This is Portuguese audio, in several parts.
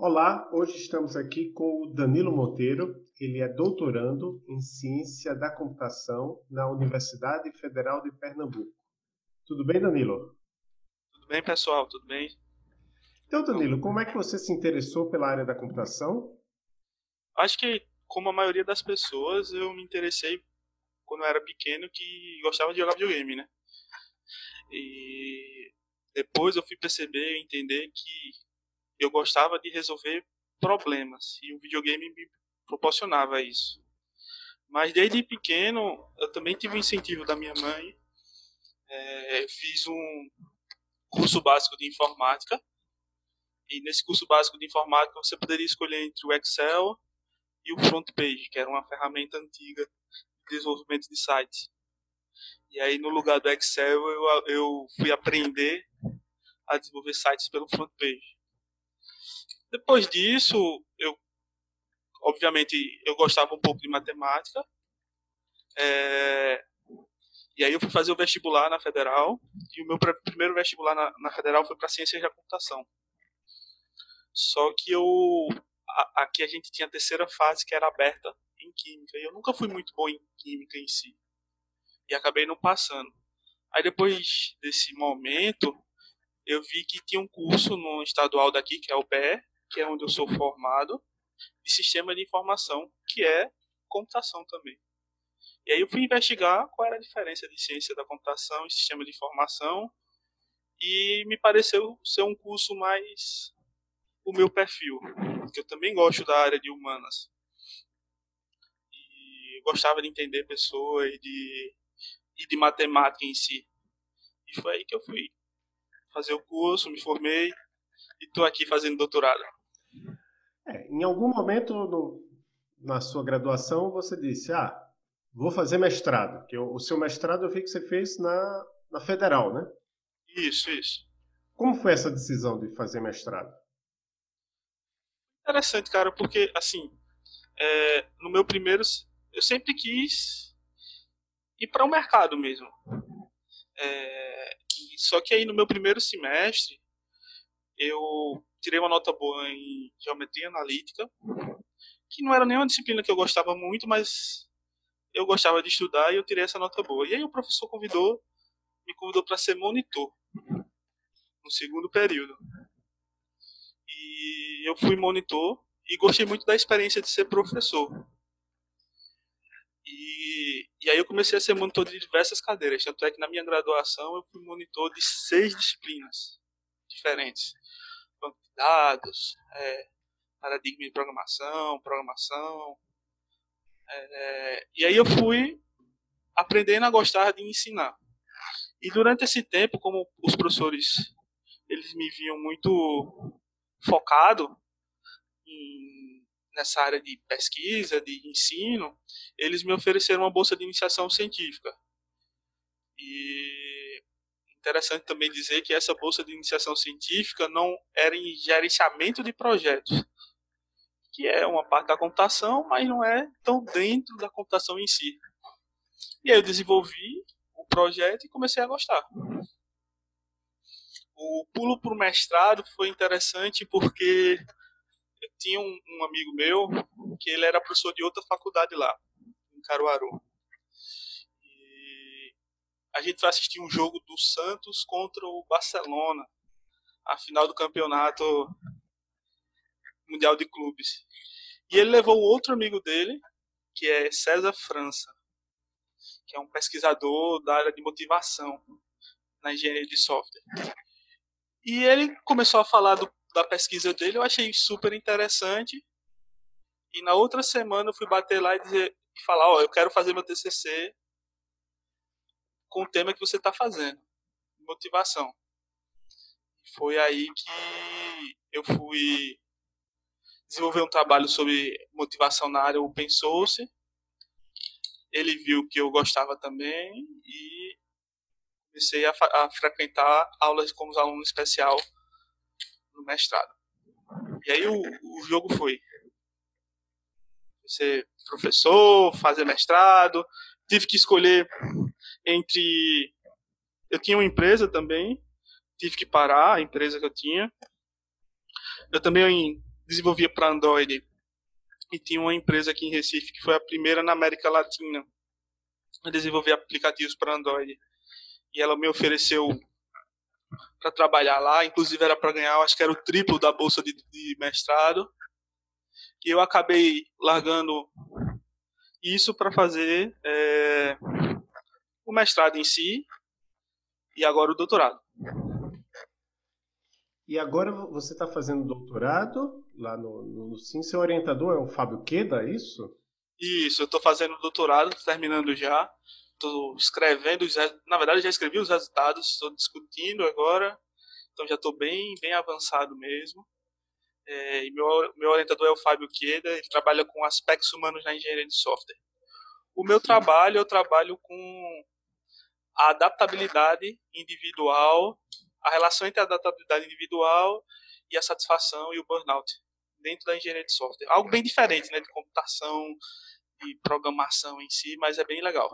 Olá, hoje estamos aqui com o Danilo Monteiro. Ele é doutorando em Ciência da Computação na Universidade Federal de Pernambuco. Tudo bem, Danilo? Tudo bem, pessoal? Tudo bem? Então, Danilo, como é que você se interessou pela área da computação? Acho que, como a maioria das pessoas, eu me interessei quando eu era pequeno que gostava de jogar videogame, né? E depois eu fui perceber e entender que eu gostava de resolver problemas e o videogame me proporcionava isso. Mas desde pequeno eu também tive um incentivo da minha mãe. É, fiz um curso básico de informática e nesse curso básico de informática você poderia escolher entre o Excel e o FrontPage, que era uma ferramenta antiga de desenvolvimento de sites. E aí no lugar do Excel eu, eu fui aprender a desenvolver sites pelo FrontPage. Depois disso, eu obviamente eu gostava um pouco de matemática. É, e aí eu fui fazer o vestibular na Federal. E o meu primeiro vestibular na, na Federal foi para Ciências da Computação. Só que eu a, aqui a gente tinha a terceira fase que era aberta em Química. E eu nunca fui muito bom em Química em si. E acabei não passando. Aí depois desse momento, eu vi que tinha um curso no estadual daqui, que é o PE, que é onde eu sou formado, de sistema de informação, que é computação também. E aí eu fui investigar qual era a diferença de ciência da computação e sistema de informação, e me pareceu ser um curso mais o meu perfil, porque eu também gosto da área de humanas. E gostava de entender pessoas e de, e de matemática em si. E foi aí que eu fui fazer o curso, me formei e estou aqui fazendo doutorado. É, em algum momento no, na sua graduação você disse, ah, vou fazer mestrado. Que o, o seu mestrado eu vi que você fez na, na Federal, né? Isso, isso. Como foi essa decisão de fazer mestrado? Interessante, cara, porque assim, é, no meu primeiro, eu sempre quis ir para o mercado mesmo. É, só que aí no meu primeiro semestre eu tirei uma nota boa em geometria analítica, que não era nenhuma disciplina que eu gostava muito, mas eu gostava de estudar e eu tirei essa nota boa. E aí o professor convidou, me convidou para ser monitor no segundo período. E eu fui monitor e gostei muito da experiência de ser professor. E, e aí eu comecei a ser monitor de diversas cadeiras, tanto é que na minha graduação eu fui monitor de seis disciplinas diferentes banco de dados, é, paradigma de programação, programação. É, e aí eu fui aprendendo a gostar de ensinar. E durante esse tempo, como os professores eles me viam muito focado em, nessa área de pesquisa, de ensino, eles me ofereceram uma bolsa de iniciação científica. E interessante também dizer que essa bolsa de iniciação científica não era em gerenciamento de projetos, que é uma parte da computação, mas não é tão dentro da computação em si. E aí eu desenvolvi o projeto e comecei a gostar. O pulo para o mestrado foi interessante porque eu tinha um, um amigo meu que ele era professor de outra faculdade lá, em Caruaru a gente vai assistir um jogo do Santos contra o Barcelona, a final do campeonato mundial de clubes. E ele levou outro amigo dele, que é César França, que é um pesquisador da área de motivação na engenharia de software. E ele começou a falar do, da pesquisa dele, eu achei super interessante. E na outra semana eu fui bater lá e, dizer, falar, ó, oh, eu quero fazer meu TCC com o tema que você está fazendo. Motivação. Foi aí que eu fui desenvolver um trabalho sobre motivação na área open source. Ele viu que eu gostava também e comecei a, a frequentar aulas como aluno especial no mestrado. E aí o, o jogo foi ser professor, fazer mestrado, tive que escolher entre. Eu tinha uma empresa também, tive que parar a empresa que eu tinha. Eu também desenvolvia para Android e tinha uma empresa aqui em Recife que foi a primeira na América Latina a desenvolver aplicativos para Android. E ela me ofereceu para trabalhar lá, inclusive era para ganhar, acho que era o triplo da bolsa de, de mestrado. E eu acabei largando isso para fazer é, mestrado em si e agora o doutorado. E agora você está fazendo doutorado lá no, no, no Sim. Seu orientador é o Fábio Queda, é isso? Isso, eu estou fazendo doutorado, terminando já. Estou escrevendo, os, na verdade já escrevi os resultados, estou discutindo agora. Então já estou bem, bem avançado mesmo. É, e meu, meu orientador é o Fábio Queda, ele trabalha com aspectos humanos na engenharia de software. O meu trabalho, eu trabalho com a adaptabilidade individual a relação entre a adaptabilidade individual e a satisfação e o burnout dentro da engenharia de software. Algo bem diferente, né, de computação e programação em si, mas é bem legal.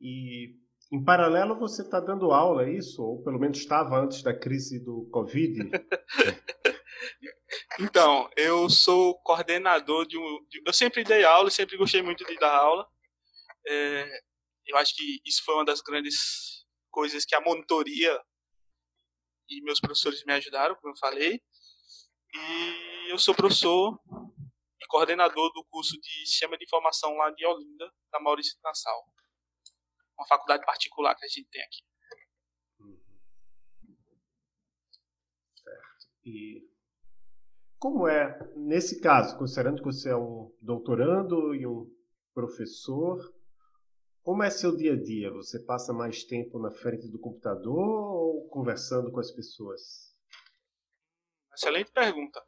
E em paralelo você está dando aula, é isso? Ou pelo menos estava antes da crise do Covid? então, eu sou coordenador de um. De, eu sempre dei aula, sempre gostei muito de dar aula. É, eu acho que isso foi uma das grandes coisas que a monitoria e meus professores me ajudaram, como eu falei. E eu sou professor e coordenador do curso de Sistema de Informação lá de Olinda, da Maurício Nassau. Uma faculdade particular que a gente tem aqui. Certo. E como é, nesse caso, considerando que você é um doutorando e um professor, como é seu dia a dia? Você passa mais tempo na frente do computador ou conversando com as pessoas? Excelente pergunta.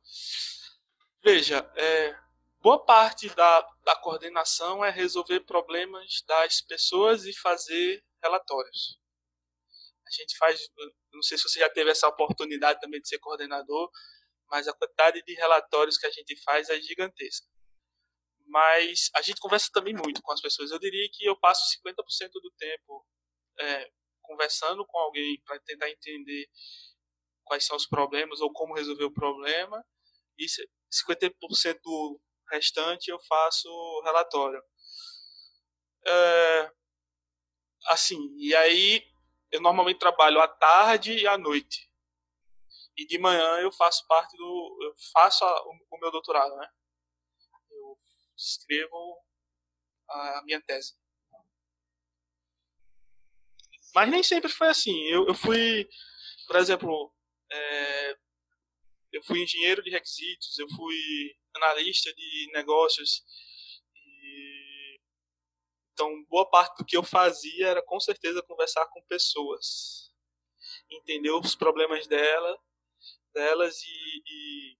Veja, é, boa parte da, da coordenação é resolver problemas das pessoas e fazer relatórios. A gente faz, não sei se você já teve essa oportunidade também de ser coordenador, mas a quantidade de relatórios que a gente faz é gigantesca mas a gente conversa também muito com as pessoas. Eu diria que eu passo 50% do tempo é, conversando com alguém para tentar entender quais são os problemas ou como resolver o problema, e 50% do restante eu faço relatório. É, assim, e aí eu normalmente trabalho à tarde e à noite. E de manhã eu faço parte do. Eu faço a, o, o meu doutorado, né? Escrevo a minha tese. Mas nem sempre foi assim. Eu, eu fui, por exemplo, é, eu fui engenheiro de requisitos, eu fui analista de negócios. E, então, boa parte do que eu fazia era com certeza conversar com pessoas, entender os problemas dela, delas e, e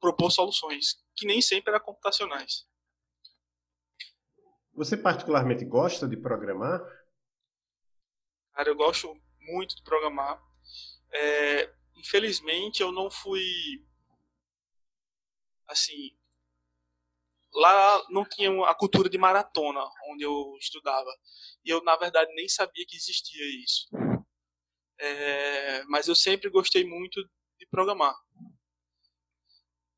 propor soluções, que nem sempre eram computacionais. Você particularmente gosta de programar? Cara, eu gosto muito de programar. É, infelizmente, eu não fui. Assim. Lá não tinha a cultura de maratona onde eu estudava. E eu, na verdade, nem sabia que existia isso. É, mas eu sempre gostei muito de programar.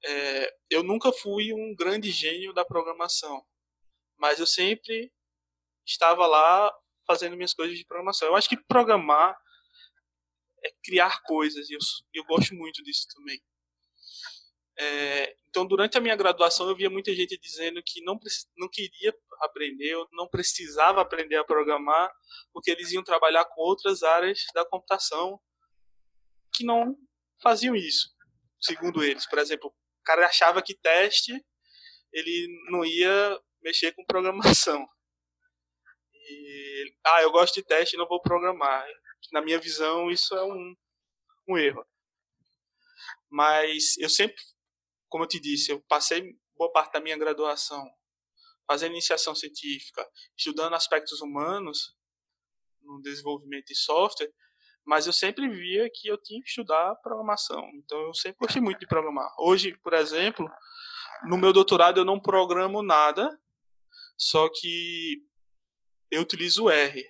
É, eu nunca fui um grande gênio da programação mas eu sempre estava lá fazendo minhas coisas de programação. Eu acho que programar é criar coisas e eu, eu gosto muito disso também. É, então, durante a minha graduação, eu via muita gente dizendo que não, não queria aprender, ou não precisava aprender a programar, porque eles iam trabalhar com outras áreas da computação que não faziam isso, segundo eles. Por exemplo, o cara achava que teste ele não ia mexer com programação. E, ah, eu gosto de teste e não vou programar. Na minha visão, isso é um, um erro. Mas eu sempre, como eu te disse, eu passei boa parte da minha graduação fazendo iniciação científica, estudando aspectos humanos no desenvolvimento de software, mas eu sempre via que eu tinha que estudar programação. Então eu sempre gostei muito de programar. Hoje, por exemplo, no meu doutorado eu não programo nada, só que eu utilizo o R.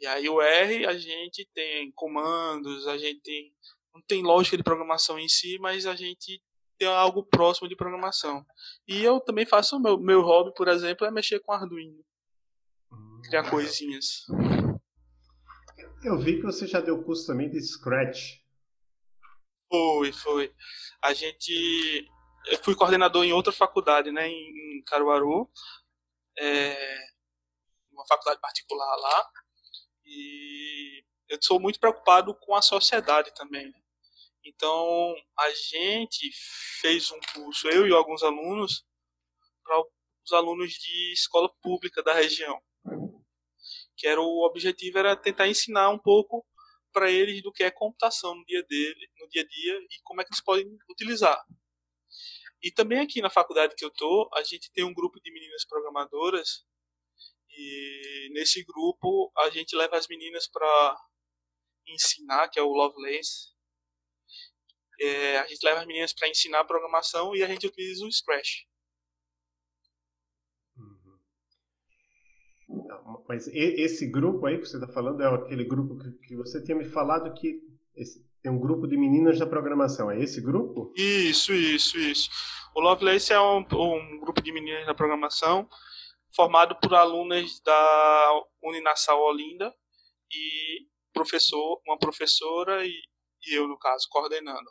E aí o R a gente tem comandos, a gente tem não tem lógica de programação em si, mas a gente tem algo próximo de programação. E eu também faço meu meu hobby, por exemplo, é mexer com Arduino, criar hum. coisinhas. Eu vi que você já deu curso também de Scratch. Foi, foi. A gente. Eu fui coordenador em outra faculdade, né, em Caruaru. É, uma faculdade particular lá. E eu sou muito preocupado com a sociedade também. Né? Então, a gente fez um curso, eu e alguns alunos, para os alunos de escola pública da região que era o objetivo era tentar ensinar um pouco para eles do que é computação no dia dele, no dia a dia e como é que eles podem utilizar. E também aqui na faculdade que eu tô, a gente tem um grupo de meninas programadoras e nesse grupo a gente leva as meninas para ensinar, que é o Lovelace. É, a gente leva as meninas para ensinar programação e a gente utiliza o Scratch. Mas esse grupo aí que você está falando é aquele grupo que, você tinha me falado que tem um grupo de meninas da programação. É esse grupo? Isso, isso, isso. O Lovelace é um, um grupo de meninas da programação formado por alunas da Uninassal Olinda e professor, uma professora e, e eu, no caso, coordenando.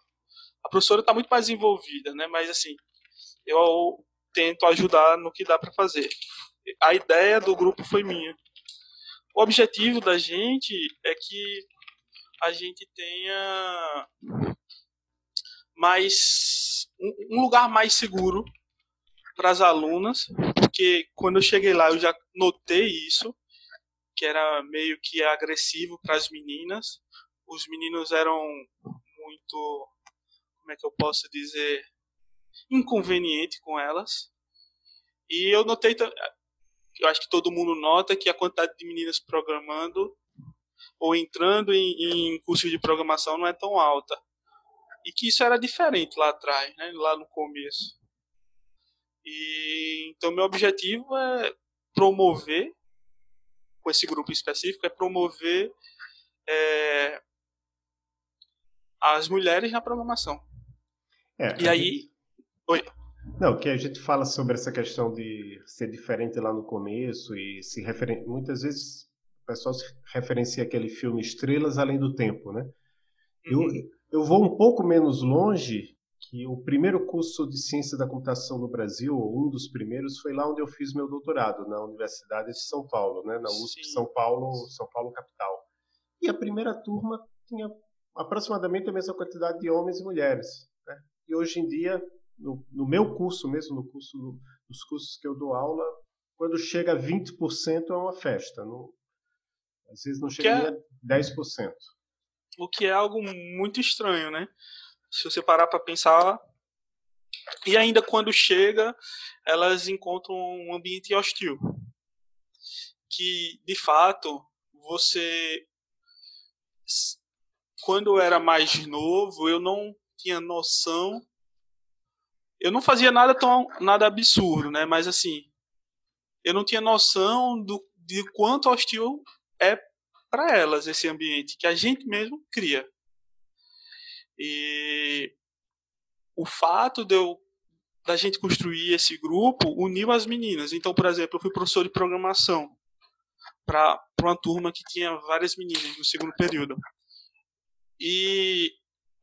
A professora está muito mais envolvida, né? mas assim, eu tento ajudar no que dá para fazer a ideia do grupo foi minha. O objetivo da gente é que a gente tenha mais um lugar mais seguro para as alunas, porque quando eu cheguei lá eu já notei isso, que era meio que agressivo para as meninas. Os meninos eram muito, como é que eu posso dizer, inconveniente com elas. E eu notei eu acho que todo mundo nota que a quantidade de meninas programando ou entrando em, em cursos de programação não é tão alta. E que isso era diferente lá atrás, né, lá no começo. E então meu objetivo é promover com esse grupo específico é promover é, as mulheres na programação. É, e aí, gente... oi. Não, que a gente fala sobre essa questão de ser diferente lá no começo e se referen... muitas vezes o pessoal se referencia aquele filme Estrelas Além do Tempo, né? Uhum. Eu, eu vou um pouco menos longe que o primeiro curso de ciência da computação no Brasil, um dos primeiros, foi lá onde eu fiz meu doutorado, na Universidade de São Paulo, né? na USP Sim. São Paulo, São Paulo capital. E a primeira turma tinha aproximadamente a mesma quantidade de homens e mulheres. Né? E hoje em dia no, no meu curso mesmo, no curso no, nos cursos que eu dou aula, quando chega a 20% é uma festa. Às vezes não chega é, nem a 10%. O que é algo muito estranho, né? Se você parar para pensar. E ainda quando chega, elas encontram um ambiente hostil. Que, de fato, você. Quando eu era mais novo, eu não tinha noção eu não fazia nada tão nada absurdo, né? Mas assim, eu não tinha noção do de quanto hostil é para elas esse ambiente que a gente mesmo cria. E o fato de eu da gente construir esse grupo uniu as meninas. Então, por exemplo, eu fui professor de programação para uma turma que tinha várias meninas no segundo período. E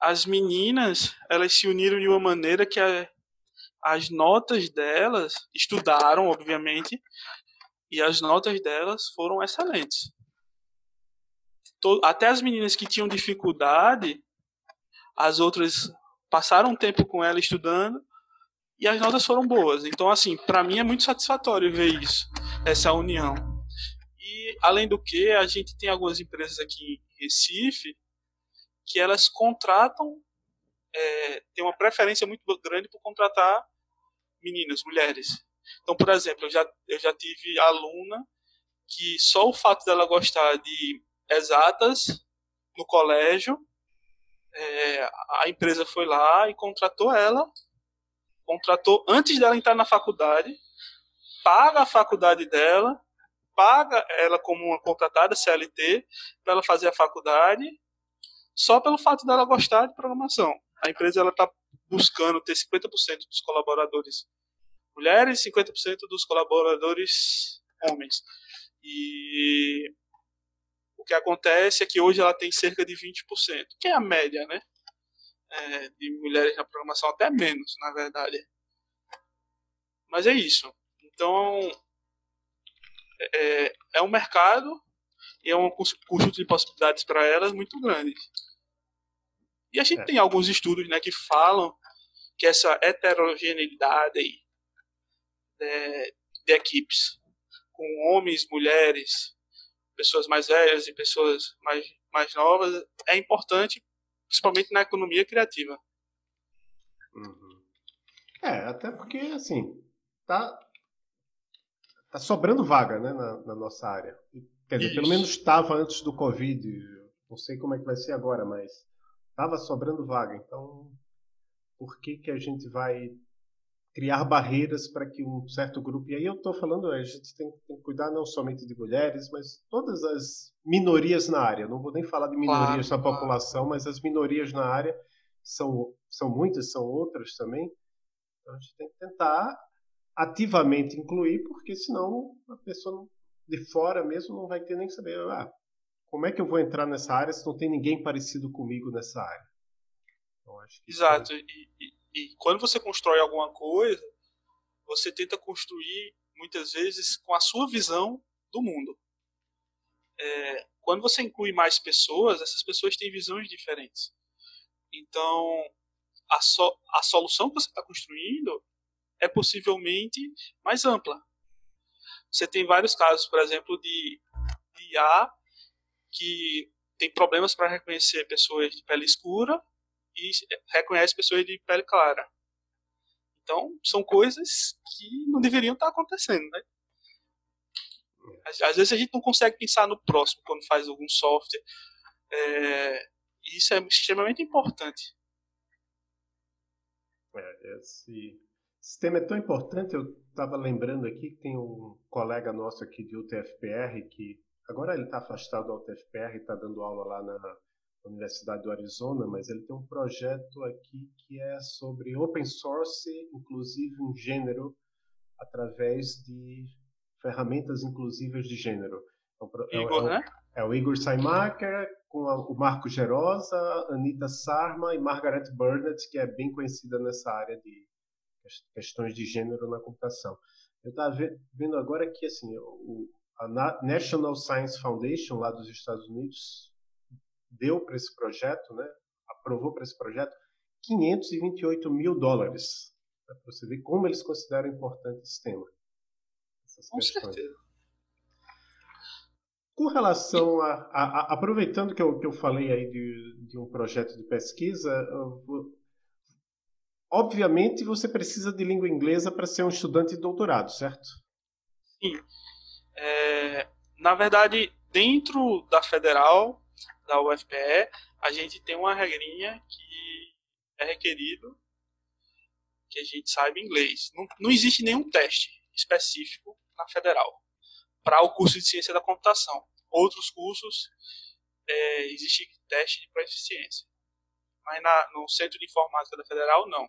as meninas, elas se uniram de uma maneira que a, as notas delas estudaram, obviamente, e as notas delas foram excelentes. Até as meninas que tinham dificuldade, as outras passaram tempo com ela estudando e as notas foram boas. Então, assim, para mim é muito satisfatório ver isso, essa união. E, além do que, a gente tem algumas empresas aqui em Recife que elas contratam é, tem uma preferência muito grande por contratar meninas, mulheres. Então, por exemplo, eu já, eu já tive aluna que só o fato dela gostar de exatas no colégio, é, a empresa foi lá e contratou ela, contratou antes dela entrar na faculdade, paga a faculdade dela, paga ela como uma contratada CLT para ela fazer a faculdade só pelo fato dela gostar de programação. A empresa ela está buscando ter 50% dos colaboradores mulheres e 50% dos colaboradores homens. E o que acontece é que hoje ela tem cerca de 20%, que é a média, né? É, de mulheres na programação, até menos, na verdade. Mas é isso. Então, é, é um mercado e é um custo de possibilidades para elas muito grande. E a gente é. tem alguns estudos né, que falam que essa heterogeneidade de, é, de equipes, com homens, mulheres, pessoas mais velhas e pessoas mais, mais novas, é importante, principalmente na economia criativa. Uhum. É, até porque, assim, tá, tá sobrando vaga né, na, na nossa área. Quer dizer, Isso. pelo menos estava antes do Covid. Não sei como é que vai ser agora, mas estava sobrando vaga. Então, por que, que a gente vai criar barreiras para que um certo grupo. E aí eu estou falando, a gente tem, tem, que cuidar não somente de mulheres, mas todas as minorias na área. Não vou nem falar de minorias claro, na claro. população, mas as minorias na área são, são muitas, são outras também. Então a gente tem que tentar ativamente incluir, porque senão a pessoa de fora mesmo não vai ter nem saber. Ah, como é que eu vou entrar nessa área se não tem ninguém parecido comigo nessa área? Então, Exato. É... E, e quando você constrói alguma coisa, você tenta construir muitas vezes com a sua visão do mundo. É, quando você inclui mais pessoas, essas pessoas têm visões diferentes. Então, a, so, a solução que você está construindo é possivelmente mais ampla. Você tem vários casos, por exemplo, de, de IA que tem problemas para reconhecer pessoas de pele escura e reconhece pessoas de pele clara. Então, são coisas que não deveriam estar acontecendo, né? Às, às vezes a gente não consegue pensar no próximo quando faz algum software. É, e isso é extremamente importante. É, esse sistema é tão importante, eu estava lembrando aqui que tem um colega nosso aqui de UTFPR que agora ele está afastado da UTFPR, está dando aula lá na Universidade do Arizona, mas ele tem um projeto aqui que é sobre open source, inclusive um gênero, através de ferramentas inclusivas de gênero. É, é Igor, é, né? é o Igor Saimaker, com a, o Marco Gerosa, Anita Sarma e Margaret Burnett, que é bem conhecida nessa área de questões de gênero na computação. Eu estava vendo agora que assim, o, a National Science Foundation, lá dos Estados Unidos, deu para esse projeto, né, aprovou para esse projeto 528 mil dólares. Para você ver como eles consideram importante esse tema. Com questões. certeza. Com relação a, a, a, aproveitando que eu, que eu falei aí de, de um projeto de pesquisa, obviamente você precisa de língua inglesa para ser um estudante de doutorado, certo? Sim. É, na verdade, dentro da federal, da UFPE, a gente tem uma regrinha que é requerido que a gente saiba inglês. Não, não existe nenhum teste específico na federal para o curso de ciência da computação. Outros cursos é, existe teste de proficiência, mas na, no centro de informática da federal não.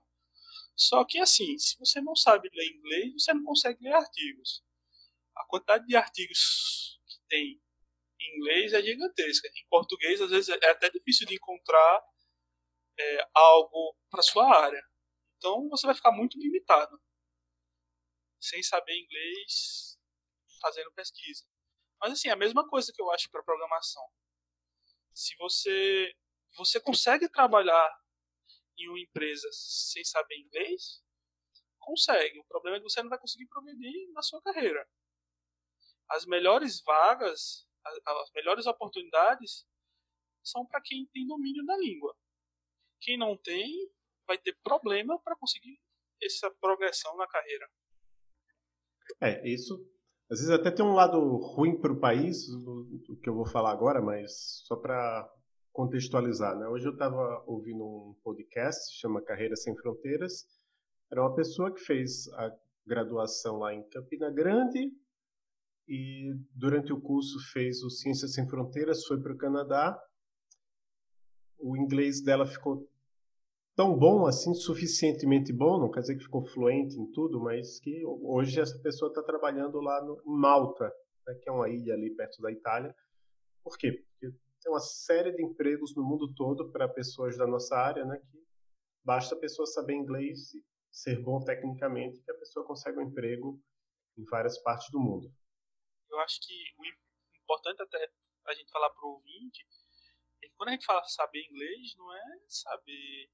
Só que assim, se você não sabe ler inglês, você não consegue ler artigos. A quantidade de artigos que tem inglês é gigantesca. Em português, às vezes, é até difícil de encontrar é, algo para sua área. Então, você vai ficar muito limitado, sem saber inglês, fazendo pesquisa. Mas, assim, a mesma coisa que eu acho para programação. Se você, você consegue trabalhar em uma empresa sem saber inglês, consegue. O problema é que você não vai conseguir progredir na sua carreira. As melhores vagas as melhores oportunidades são para quem tem domínio da língua. Quem não tem vai ter problema para conseguir essa progressão na carreira. É, isso às vezes até tem um lado ruim para o país, o que eu vou falar agora, mas só para contextualizar. Né? Hoje eu estava ouvindo um podcast, chama Carreira Sem Fronteiras. Era uma pessoa que fez a graduação lá em Campina Grande, e durante o curso fez o Ciências Sem Fronteiras, foi para o Canadá. o inglês dela ficou tão bom assim, suficientemente bom, não quer dizer que ficou fluente em tudo, mas que hoje essa pessoa está trabalhando lá no, em Malta, né, que é uma ilha ali perto da Itália. Por quê? Porque tem uma série de empregos no mundo todo para pessoas da nossa área, né, que basta a pessoa saber inglês e ser bom tecnicamente que a pessoa consegue um emprego em várias partes do mundo. Eu acho que o importante até a gente falar para o ouvinte é que quando a gente fala saber inglês, não é saber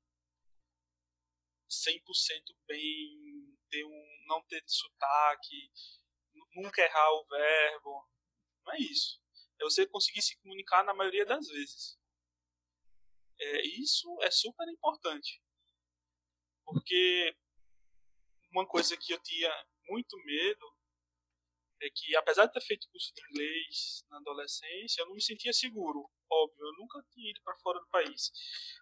100% bem, ter um, não ter sotaque, nunca errar o verbo. Não é isso. É você conseguir se comunicar na maioria das vezes. É, isso é super importante. Porque uma coisa que eu tinha muito medo é que, apesar de ter feito curso de inglês na adolescência, eu não me sentia seguro. Óbvio, eu nunca tinha ido para fora do país.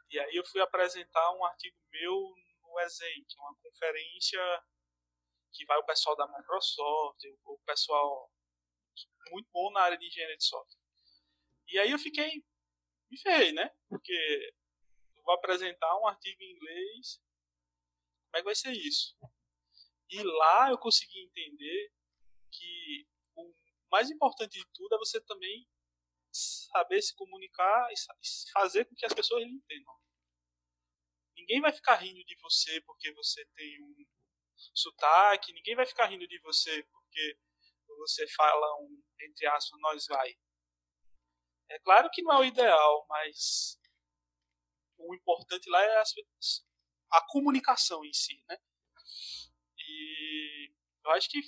E aí eu fui apresentar um artigo meu no ESEN, que é uma conferência que vai o pessoal da Microsoft, o pessoal muito bom na área de engenharia de software. E aí eu fiquei, me ferrei, né? Porque eu vou apresentar um artigo em inglês, como é que vai ser isso? E lá eu consegui entender que o mais importante de tudo é você também saber se comunicar e fazer com que as pessoas entendam. Ninguém vai ficar rindo de você porque você tem um sotaque, ninguém vai ficar rindo de você porque você fala um, entre aspas, nós vai. É claro que não é o ideal, mas o importante lá é a comunicação em si, né? E eu acho que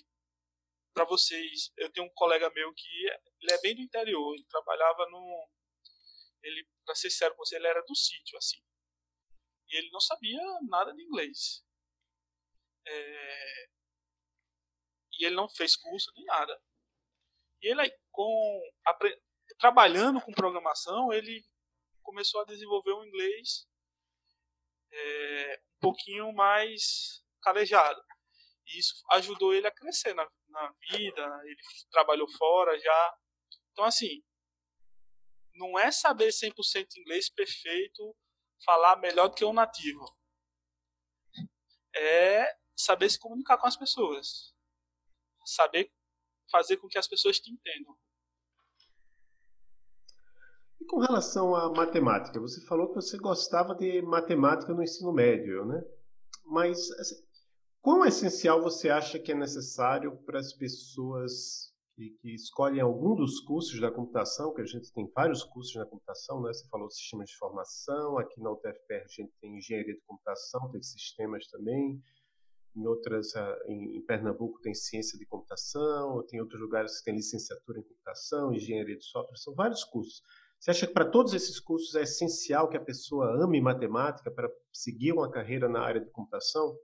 para vocês, eu tenho um colega meu que ele é bem do interior, ele trabalhava no ele, para ser sério com você, ele era do sítio assim. E ele não sabia nada de inglês. É, e ele não fez curso nem nada. E ele, com, trabalhando com programação, ele começou a desenvolver um inglês é, um pouquinho mais calejado. E isso ajudou ele a crescer na, na vida, ele trabalhou fora já. Então, assim, não é saber 100% inglês perfeito, falar melhor do que um nativo. É saber se comunicar com as pessoas saber fazer com que as pessoas te entendam. E com relação à matemática, você falou que você gostava de matemática no ensino médio, né? Mas assim, quão essencial você acha que é necessário para as pessoas que, que, escolhem algum dos cursos da computação, que a gente tem vários cursos na computação, né? Você falou sistema de formação, aqui na UTFPR a gente tem engenharia de computação, tem sistemas também, em outras, ah, em Pernambuco tem ciência de computação, tem outros lugares que tem licenciatura em computação, engenharia de software, são vários cursos. Você acha que para todos esses cursos é essencial que a pessoa ame matemática para seguir uma carreira na área de computação?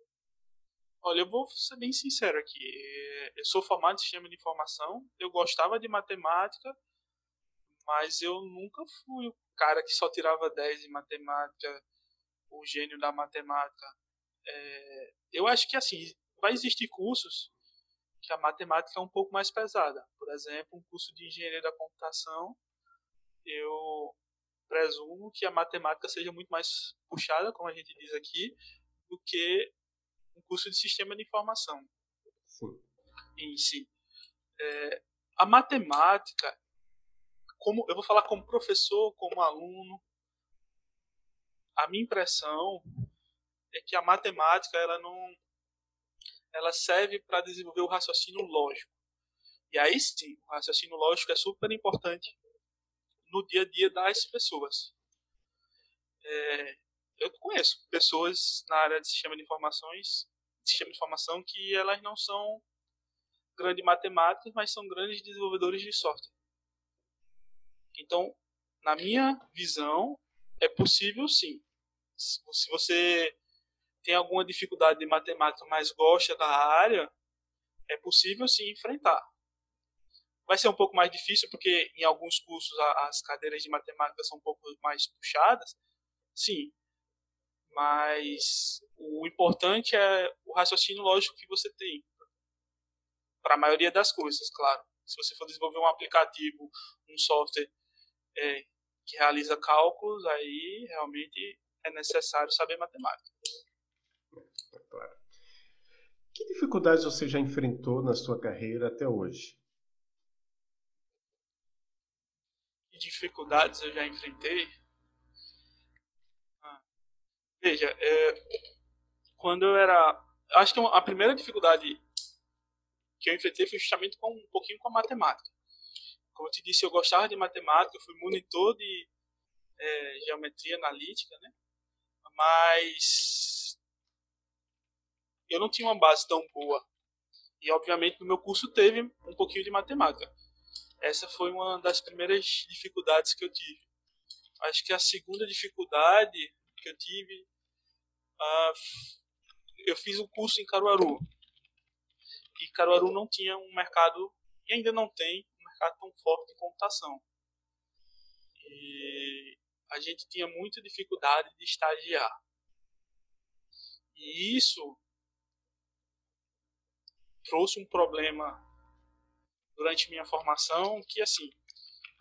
Olha, eu vou ser bem sincero aqui. Eu sou formado em sistema de informação, eu gostava de matemática, mas eu nunca fui o cara que só tirava 10 em matemática, o gênio da matemática. É, eu acho que assim vai existir cursos que a matemática é um pouco mais pesada. Por exemplo, um curso de engenharia da computação, eu presumo que a matemática seja muito mais puxada, como a gente diz aqui, do que um curso de sistema de informação Sim. em si. É, a matemática, como eu vou falar como professor, como aluno, a minha impressão é que a matemática ela não ela serve para desenvolver o raciocínio lógico. E aí sim, o raciocínio lógico é super importante no dia a dia das pessoas. É, eu conheço pessoas na área de sistema de informações, sistema de informação que elas não são grandes matemáticas, mas são grandes desenvolvedores de software. Então, na minha visão, é possível sim. Se você tem alguma dificuldade de matemática, mas gosta da área, é possível sim enfrentar. Vai ser um pouco mais difícil porque em alguns cursos as cadeiras de matemática são um pouco mais puxadas, sim. Mas o importante é o raciocínio lógico que você tem. Para a maioria das coisas, claro. Se você for desenvolver um aplicativo, um software é, que realiza cálculos, aí realmente é necessário saber matemática. É claro. Que dificuldades você já enfrentou na sua carreira até hoje? Que dificuldades eu já enfrentei? Veja, é, quando eu era. Acho que a primeira dificuldade que eu enfrentei foi justamente com um pouquinho com a matemática. Como eu te disse, eu gostava de matemática, eu fui monitor de é, geometria analítica, né? Mas eu não tinha uma base tão boa. E obviamente no meu curso teve um pouquinho de matemática. Essa foi uma das primeiras dificuldades que eu tive. Acho que a segunda dificuldade que eu tive, uh, eu fiz um curso em Caruaru. E Caruaru não tinha um mercado, e ainda não tem, um mercado tão forte de computação. E a gente tinha muita dificuldade de estagiar. E isso trouxe um problema durante minha formação que assim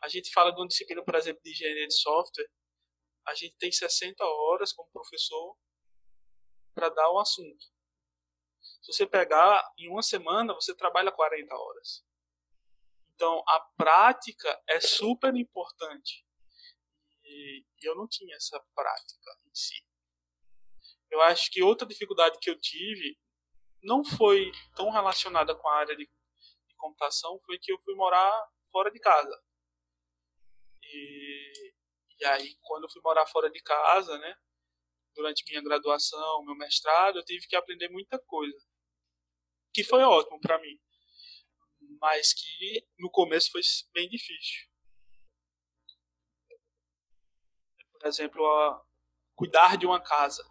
a gente fala de uma disciplina por exemplo de engenharia de software a gente tem 60 horas como professor para dar o assunto. Se você pegar em uma semana você trabalha 40 horas. Então a prática é super importante. E eu não tinha essa prática em si. Eu acho que outra dificuldade que eu tive não foi tão relacionada com a área de, de computação foi que eu fui morar fora de casa. E, e aí, quando eu fui morar fora de casa, né, durante minha graduação, meu mestrado, eu tive que aprender muita coisa. Que foi ótimo para mim. Mas que no começo foi bem difícil. Por exemplo, cuidar de uma casa.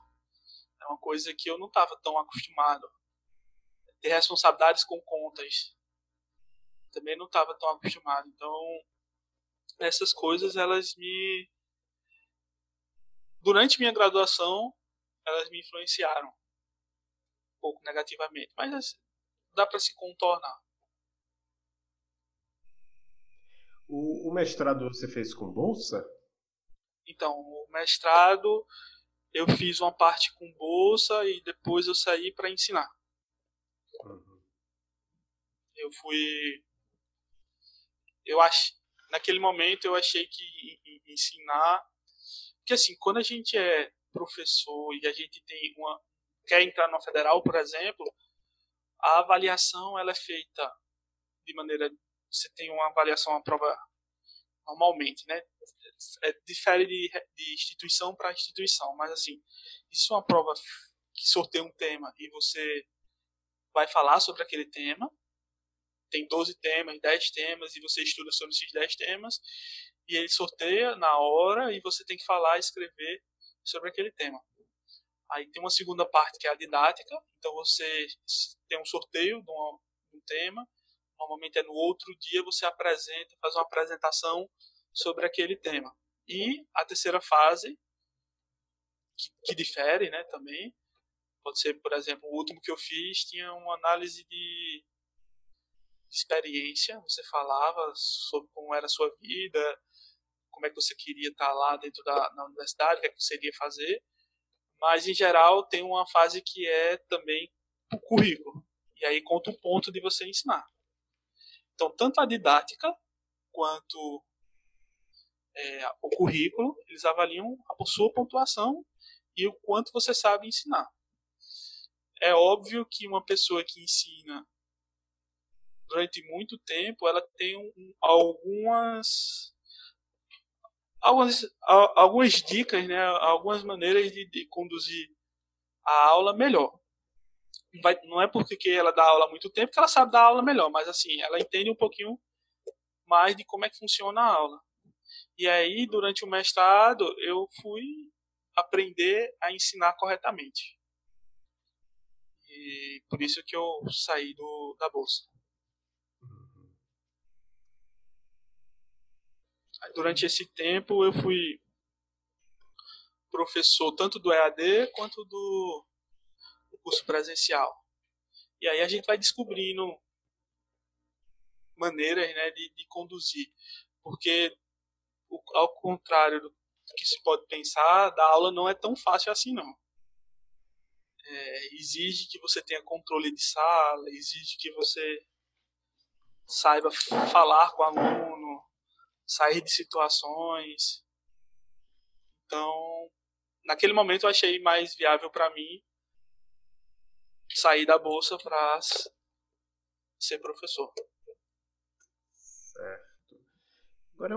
É uma coisa que eu não estava tão acostumado ter responsabilidades com contas. Também não estava tão acostumado. Então, essas coisas, elas me. Durante minha graduação, elas me influenciaram um pouco negativamente. Mas assim, dá para se contornar. O, o mestrado você fez com bolsa? Então, o mestrado eu fiz uma parte com bolsa e depois eu saí para ensinar. Eu fui. Eu acho. Naquele momento eu achei que ensinar. Porque assim, quando a gente é professor e a gente tem uma. quer entrar na federal, por exemplo, a avaliação ela é feita de maneira. Você tem uma avaliação, uma prova normalmente, né? É, difere de, de instituição para instituição, mas assim, isso é uma prova que sorteia um tema e você vai falar sobre aquele tema. Tem 12 temas, 10 temas, e você estuda sobre esses 10 temas, e ele sorteia na hora, e você tem que falar e escrever sobre aquele tema. Aí tem uma segunda parte que é a didática, então você tem um sorteio de, um tema, normalmente é no outro dia você apresenta, faz uma apresentação sobre aquele tema. E a terceira fase, que, que difere né, também, Pode ser, por exemplo, o último que eu fiz tinha uma análise de experiência. Você falava sobre como era a sua vida, como é que você queria estar lá dentro da na universidade, o que, é que você iria fazer. Mas, em geral, tem uma fase que é também o currículo. E aí conta o ponto de você ensinar. Então, tanto a didática quanto é, o currículo, eles avaliam a sua pontuação e o quanto você sabe ensinar é óbvio que uma pessoa que ensina durante muito tempo, ela tem um, algumas, algumas algumas dicas, né, algumas maneiras de, de conduzir a aula melhor. Vai, não é porque ela dá aula há muito tempo que ela sabe dar aula melhor, mas assim, ela entende um pouquinho mais de como é que funciona a aula. E aí, durante o mestrado, eu fui aprender a ensinar corretamente. E por isso que eu saí do, da bolsa. Durante esse tempo eu fui professor tanto do EAD quanto do, curso presencial. E aí a gente vai descobrindo maneiras né, de, de conduzir. Porque ao contrário do que se pode pensar, da aula não é tão fácil assim não. É, exige que você tenha controle de sala, exige que você saiba falar com o aluno, sair de situações. Então, naquele momento eu achei mais viável para mim sair da bolsa para ser professor. Certo. Agora,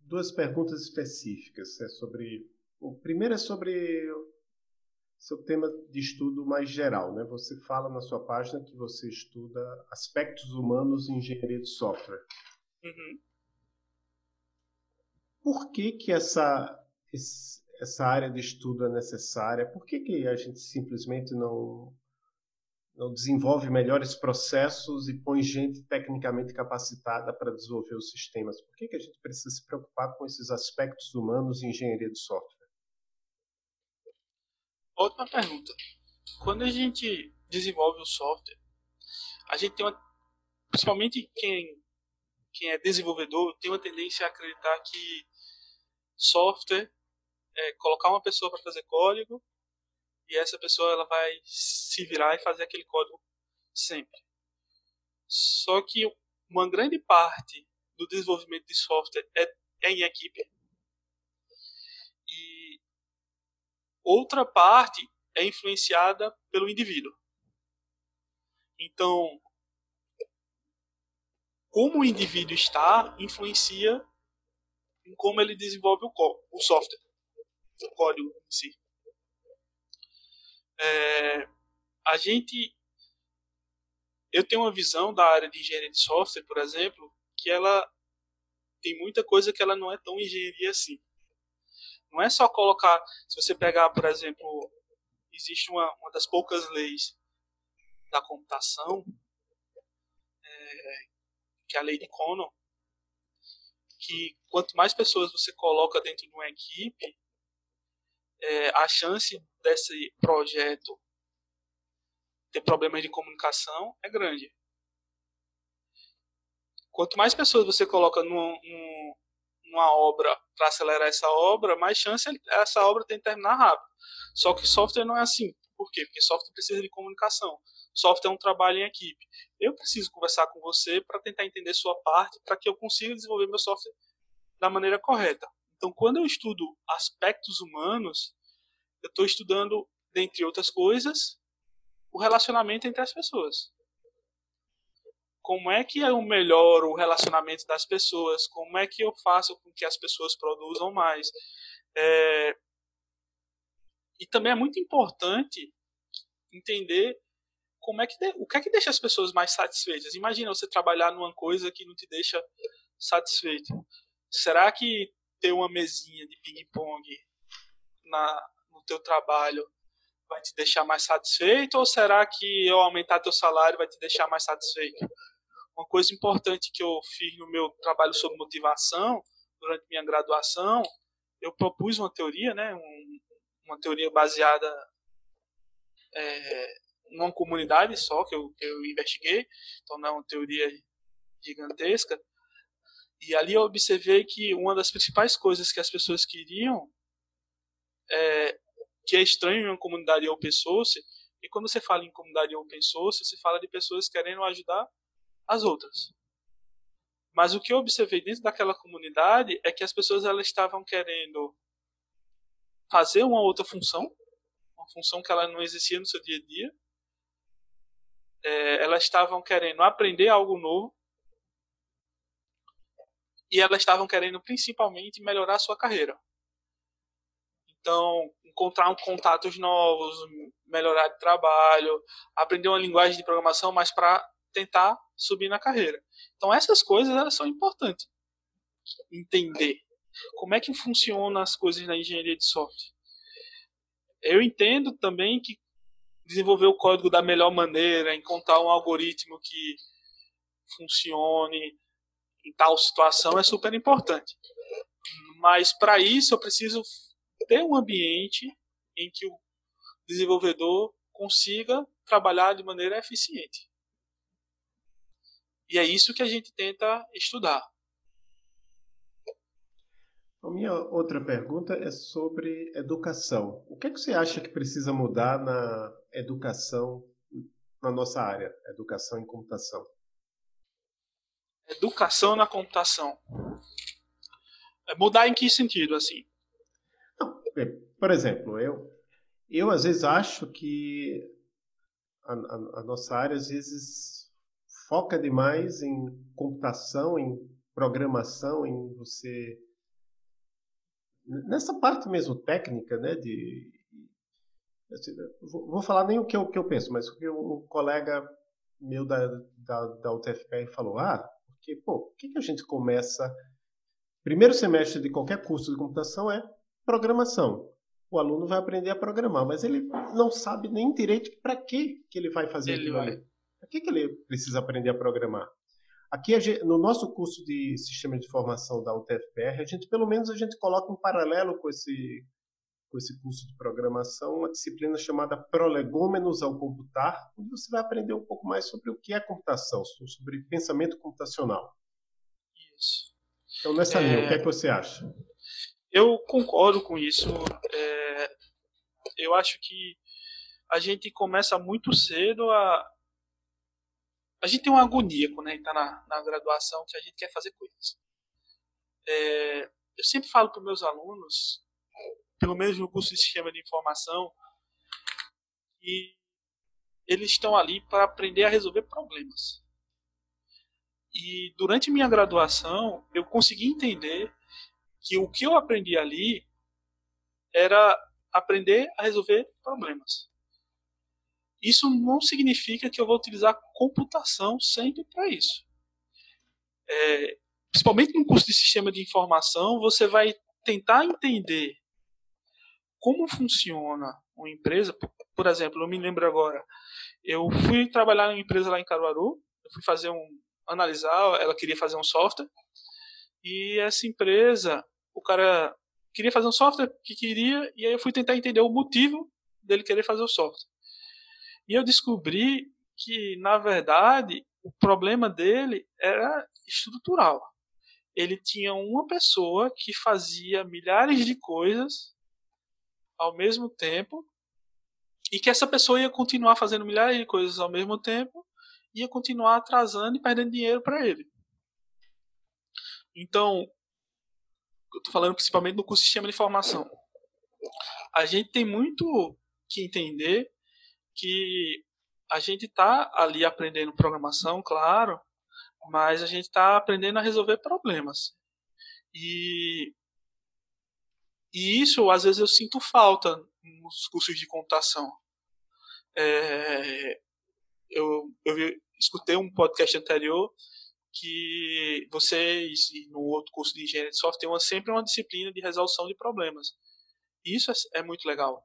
duas perguntas específicas. É sobre, o primeiro é sobre seu tema de estudo mais geral. Né? Você fala na sua página que você estuda aspectos humanos em engenharia de software. Uhum. Por que, que essa, essa área de estudo é necessária? Por que, que a gente simplesmente não, não desenvolve melhores processos e põe gente tecnicamente capacitada para desenvolver os sistemas? Por que, que a gente precisa se preocupar com esses aspectos humanos em engenharia de software? Ótima pergunta. Quando a gente desenvolve o software, a gente tem uma, principalmente quem quem é desenvolvedor tem uma tendência a acreditar que software é colocar uma pessoa para fazer código e essa pessoa ela vai se virar e fazer aquele código sempre. Só que uma grande parte do desenvolvimento de software é, é em equipe outra parte é influenciada pelo indivíduo. Então, como o indivíduo está, influencia em como ele desenvolve o, o software, o código em si. É, a gente, eu tenho uma visão da área de engenharia de software, por exemplo, que ela tem muita coisa que ela não é tão engenharia assim. Não é só colocar. Se você pegar, por exemplo, existe uma, uma das poucas leis da computação, é, que é a lei de Conon, que quanto mais pessoas você coloca dentro de uma equipe, é, a chance desse projeto ter problemas de comunicação é grande. Quanto mais pessoas você coloca num, num, uma obra para acelerar essa obra, mais chance essa obra tem de terminar rápido. Só que software não é assim. Por quê? Porque software precisa de comunicação. Software é um trabalho em equipe. Eu preciso conversar com você para tentar entender sua parte, para que eu consiga desenvolver meu software da maneira correta. Então, quando eu estudo aspectos humanos, eu estou estudando, dentre outras coisas, o relacionamento entre as pessoas como é que eu melhoro o relacionamento das pessoas, como é que eu faço com que as pessoas produzam mais. É... E também é muito importante entender como é que de... o que é que deixa as pessoas mais satisfeitas. Imagina você trabalhar numa coisa que não te deixa satisfeito. Será que ter uma mesinha de ping-pong na no teu trabalho vai te deixar mais satisfeito ou será que eu aumentar teu salário vai te deixar mais satisfeito? Uma coisa importante que eu fiz no meu trabalho sobre motivação, durante minha graduação, eu propus uma teoria, né, um, uma teoria baseada é, numa comunidade só que eu, que eu investiguei, então não é uma teoria gigantesca. E ali eu observei que uma das principais coisas que as pessoas queriam, é, que é estranho em uma comunidade open source, e quando você fala em comunidade open source, você fala de pessoas querendo ajudar as outras. Mas o que eu observei dentro daquela comunidade é que as pessoas elas estavam querendo fazer uma outra função, uma função que ela não existia no seu dia a dia. É, elas estavam querendo aprender algo novo e elas estavam querendo principalmente melhorar a sua carreira. Então, encontrar contatos novos, melhorar de trabalho, aprender uma linguagem de programação, mas para tentar subir na carreira. Então essas coisas elas são importantes entender como é que funcionam as coisas na engenharia de software. Eu entendo também que desenvolver o código da melhor maneira, encontrar um algoritmo que funcione em tal situação é super importante. Mas para isso eu preciso ter um ambiente em que o desenvolvedor consiga trabalhar de maneira eficiente. E é isso que a gente tenta estudar. A minha outra pergunta é sobre educação. O que, é que você acha que precisa mudar na educação na nossa área, educação em computação? Educação na computação. É mudar em que sentido, assim? Não, é, por exemplo, eu, eu às vezes acho que a, a, a nossa área às vezes foca demais em computação, em programação, em você nessa parte mesmo técnica, né, de assim, vou falar nem o que eu, que eu penso, mas o que um colega meu da, da, da UTFPR falou, ah, porque, pô, o que, que a gente começa, primeiro semestre de qualquer curso de computação é programação. O aluno vai aprender a programar, mas ele não sabe nem direito para que ele vai fazer ele aquilo Para que, que ele precisa aprender a programar? Aqui, gente, no nosso curso de Sistema de Informação da UTFPR, a gente, pelo menos, a gente coloca em paralelo com esse, com esse curso de programação uma disciplina chamada Prolegômenos ao Computar, onde você vai aprender um pouco mais sobre o que é computação, sobre pensamento computacional. Isso. Então, nessa é... linha, o que é que você acha? Eu concordo com isso. É... Eu acho que a gente começa muito cedo a, a gente tem uma agonia quando a gente está na, na, graduação que a gente quer fazer coisas. É, eu sempre falo para meus alunos, pelo menos no curso de sistema de informação, que eles estão ali para aprender a resolver problemas. E durante minha graduação, eu consegui entender que o que eu aprendi ali era aprender a resolver problemas. Isso não significa que eu vou utilizar computação sempre para isso. É, principalmente no curso de sistema de informação, você vai tentar entender como funciona uma empresa. Por, exemplo, eu me lembro agora, eu fui trabalhar em uma empresa lá em Caruaru, eu fui fazer um analisar, ela queria fazer um software e essa empresa, o cara queria fazer um software que queria e aí eu fui tentar entender o motivo dele querer fazer o software. E eu descobri que, na verdade, o problema dele era estrutural. Ele tinha uma pessoa que fazia milhares de coisas ao mesmo tempo e que essa pessoa ia continuar fazendo milhares de coisas ao mesmo tempo ia continuar atrasando e perdendo dinheiro para ele. Então, eu estou falando principalmente do curso de sistema de informação. A gente tem muito que entender que a gente está ali aprendendo programação, claro, mas a gente está aprendendo a resolver problemas. E, e isso, às vezes, eu sinto falta nos cursos de computação. É, eu, eu escutei um podcast anterior que vocês, no outro curso de engenharia de software, tem sempre uma disciplina de resolução de problemas. Isso é, é muito legal.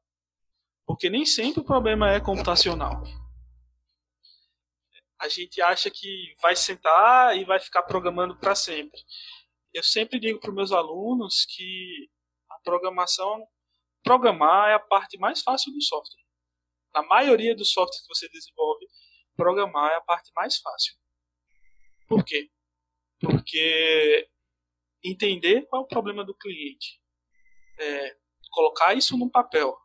Porque nem sempre o problema é computacional. A gente acha que vai sentar e vai ficar programando para sempre. Eu sempre digo para os meus alunos que programação, programar é a parte mais fácil do software. Na maioria dos softwares que você desenvolve, programar é a parte mais fácil. Por quê? Porque entender qual é o problema do cliente, é, colocar isso no papel,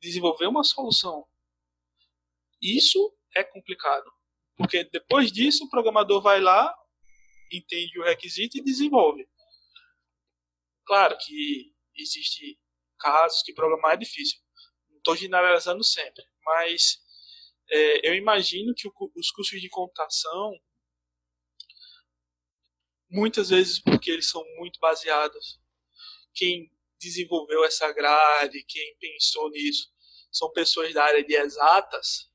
desenvolver uma solução. Isso é complicado. Porque depois disso o programador vai lá, entende o requisito e desenvolve. Claro que existe casos que programar é difícil. Não estou generalizando sempre, mas é, eu imagino que o, os cursos de computação, muitas vezes porque eles são muito baseados, quem desenvolveu essa grade, quem pensou nisso, são pessoas da área de exatas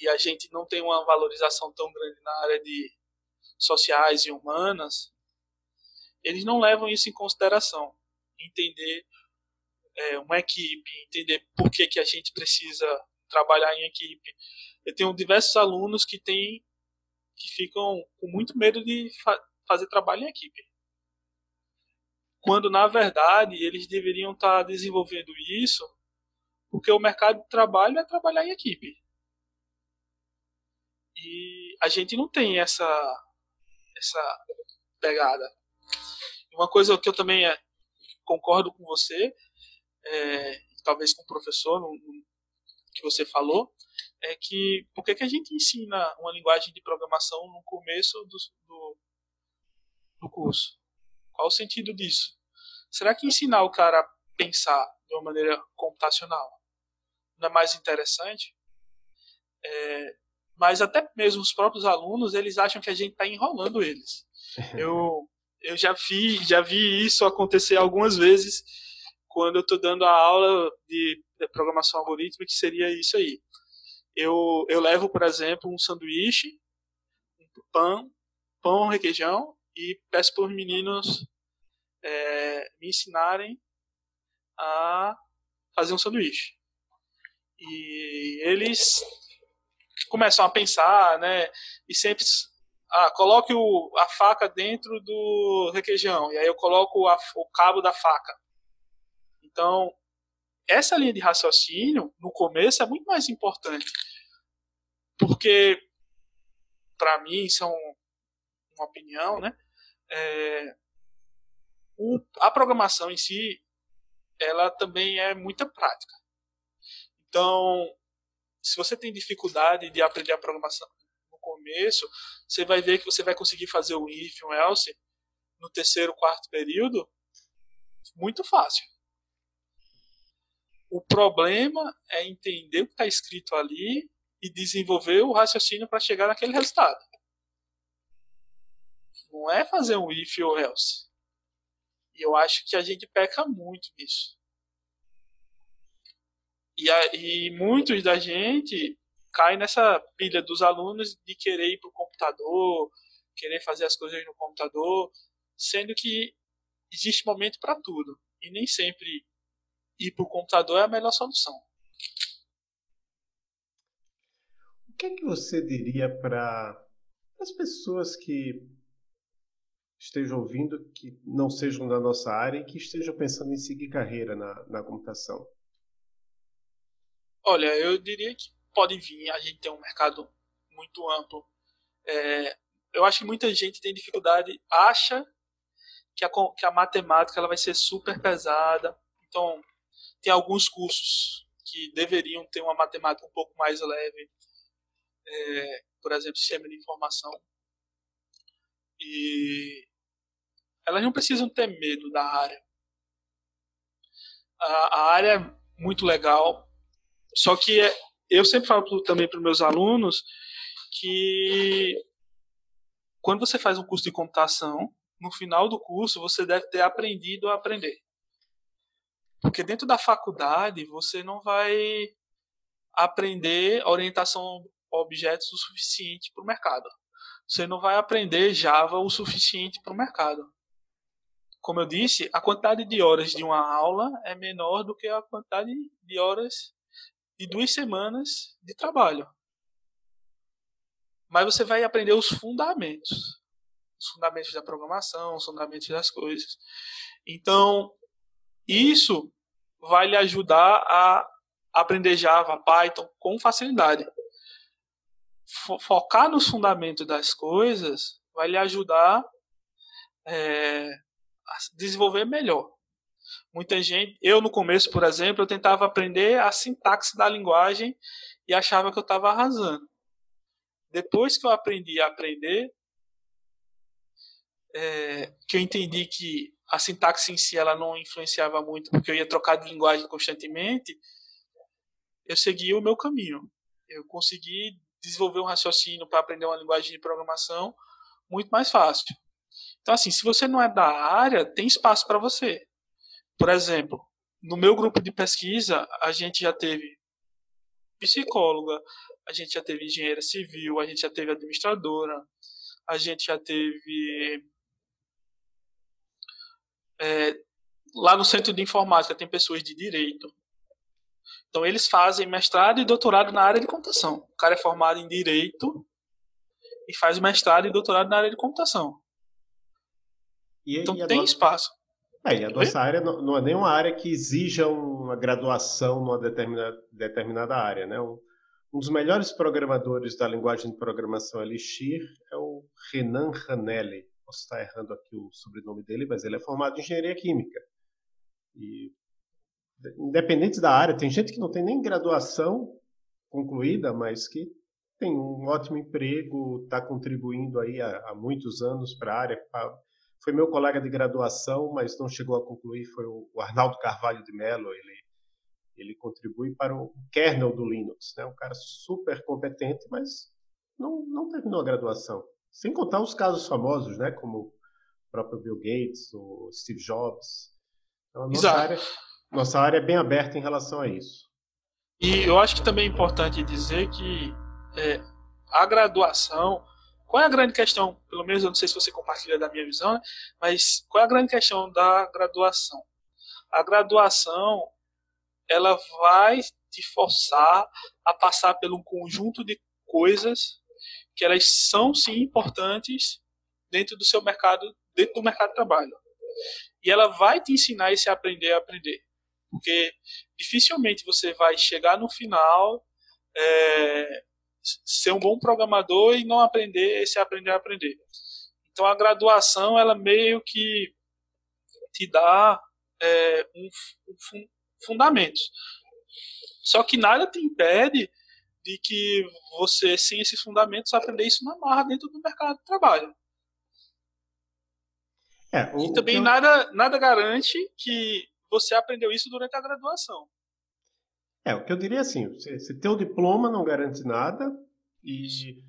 e a gente não tem uma valorização tão grande na área de sociais e humanas, eles não levam isso em consideração. Entender é, uma equipe, entender por que, que a gente precisa trabalhar em equipe. Eu tenho diversos alunos que têm que ficam com muito medo de fa fazer trabalho em equipe quando na verdade eles deveriam estar desenvolvendo isso, porque o mercado de trabalho é trabalhar em equipe. E a gente não tem essa essa pegada. Uma coisa que eu também é, concordo com você, é, talvez com o professor, no, no, que você falou, é que por que, que a gente ensina uma linguagem de programação no começo do, do, do curso? Qual o sentido disso? Será que ensinar o cara a pensar de uma maneira computacional não é mais interessante? É, mas até mesmo os próprios alunos eles acham que a gente está enrolando eles. Eu, eu já vi, já vi isso acontecer algumas vezes quando eu estou dando a aula de programação algorítmica, que seria isso aí. Eu, eu levo, por exemplo, um sanduíche, um pão, pão, requeijão, e peço para os meninos é, me ensinarem a fazer um sanduíche. E eles começam a pensar, né? E sempre ah, coloque o, a faca dentro do requeijão, e aí eu coloco a, o cabo da faca. Então, essa linha de raciocínio, no começo, é muito mais importante. Porque, para mim, são uma opinião, né? É, o, a programação em si, ela também é muita prática. Então, se você tem dificuldade de aprender a programação começo, você vai ver que você vai conseguir fazer o if, o else no terceiro, quarto período muito fácil. O problema é entender o que está escrito ali e desenvolver o raciocínio para chegar naquele resultado. Não é fazer um if ou else. E eu acho que a gente peca muito nisso. E, a, e muitos da gente caem nessa pilha dos alunos de querer ir para o computador, querer fazer as coisas no computador, sendo que existe momento para tudo. E nem sempre ir para o computador é a melhor solução. O que é que você diria para as pessoas que estejam ouvindo, que não sejam da nossa área e que estejam pensando em seguir carreira na, na computação? Olha, eu diria que pode vir. A gente tem um mercado muito amplo. É, eu acho que muita gente tem dificuldade, acha que a, que a matemática ela vai ser super pesada. Então, tem alguns cursos que deveriam ter uma matemática um pouco mais leve. É, por exemplo, sistema de informação. E elas não precisam ter medo da área. A, a área é muito legal, só que é, eu sempre falo também para meus alunos que quando você faz um curso de computação, no final do curso você deve ter aprendido a aprender. Porque dentro da faculdade você não vai aprender orientação a objetos o suficiente para o mercado. Você não vai aprender Java o suficiente para o mercado. Como eu disse, a quantidade de horas de uma aula é menor do que a quantidade de horas de duas semanas de trabalho. Mas você vai aprender os fundamentos. Os fundamentos da programação, os fundamentos das coisas. Então, isso vai lhe ajudar a aprender Java, Python com facilidade. Focar nos fundamentos das coisas vai lhe ajudar é, a desenvolver melhor. Muita gente, eu no começo, por exemplo, eu tentava aprender a sintaxe da linguagem e achava que eu estava arrasando. Depois que eu aprendi a aprender, é, que eu entendi que a sintaxe em si ela não influenciava muito, porque eu ia trocar de linguagem constantemente, eu segui o meu caminho. Eu consegui desenvolver um raciocínio para aprender uma linguagem de programação muito mais fácil. Então, assim, se você não é da área, tem espaço para você. Por exemplo, no meu grupo de pesquisa, a gente já teve psicóloga, a gente já teve engenheira civil, a gente já teve administradora, a gente já teve. É, lá no centro de informática tem pessoas de direito. Então eles fazem mestrado e doutorado na área de computação. O cara é formado em direito e faz mestrado e doutorado na área de computação. E, então e tem espaço. É, e a nossa área não, não, é nenhuma área que exija uma graduação numa determinada, determinada área, né? Um, um, dos melhores programadores da linguagem de programação Elixir é o Renan Ranelli. posso estar errando aqui o sobrenome dele, mas ele é formado em engenharia química. E independente da área, tem gente que não tem nem graduação concluída, mas que tem um ótimo emprego, está contribuindo aí há, há muitos anos para a área. Foi meu colega de graduação, mas não chegou a concluir, foi o Arnaldo Carvalho de Mello, ele ele contribui para o kernel do Linux, né? Um cara super competente, mas não, não terminou a graduação. Sem contar os casos famosos, né? Como o próprio Bill Gates, o Steve Jobs. Então, a nossa área, nossa área é bem aberta em relação a isso. E eu acho que também é importante dizer que é, a graduação, qual é a grande questão? Pelo menos eu não sei se você compartilha da minha visão, né? mas qual é a grande questão da graduação? A graduação ela vai te forçar a passar por um conjunto de coisas que elas são sim importantes dentro do seu mercado, dentro do mercado de trabalho. E ela vai te ensinar esse aprender a aprender. Porque dificilmente você vai chegar no final, é, ser um bom programador e não aprender esse aprender a aprender. Então a graduação, ela meio que te dá é, um, um, fundamentos. Só que nada te impede de que você, sem esses fundamentos, aprender isso na marra dentro do mercado de trabalho. É, o, e também eu... nada, nada garante que você aprendeu isso durante a graduação. É, o que eu diria é assim, você, você ter o diploma não garante nada e,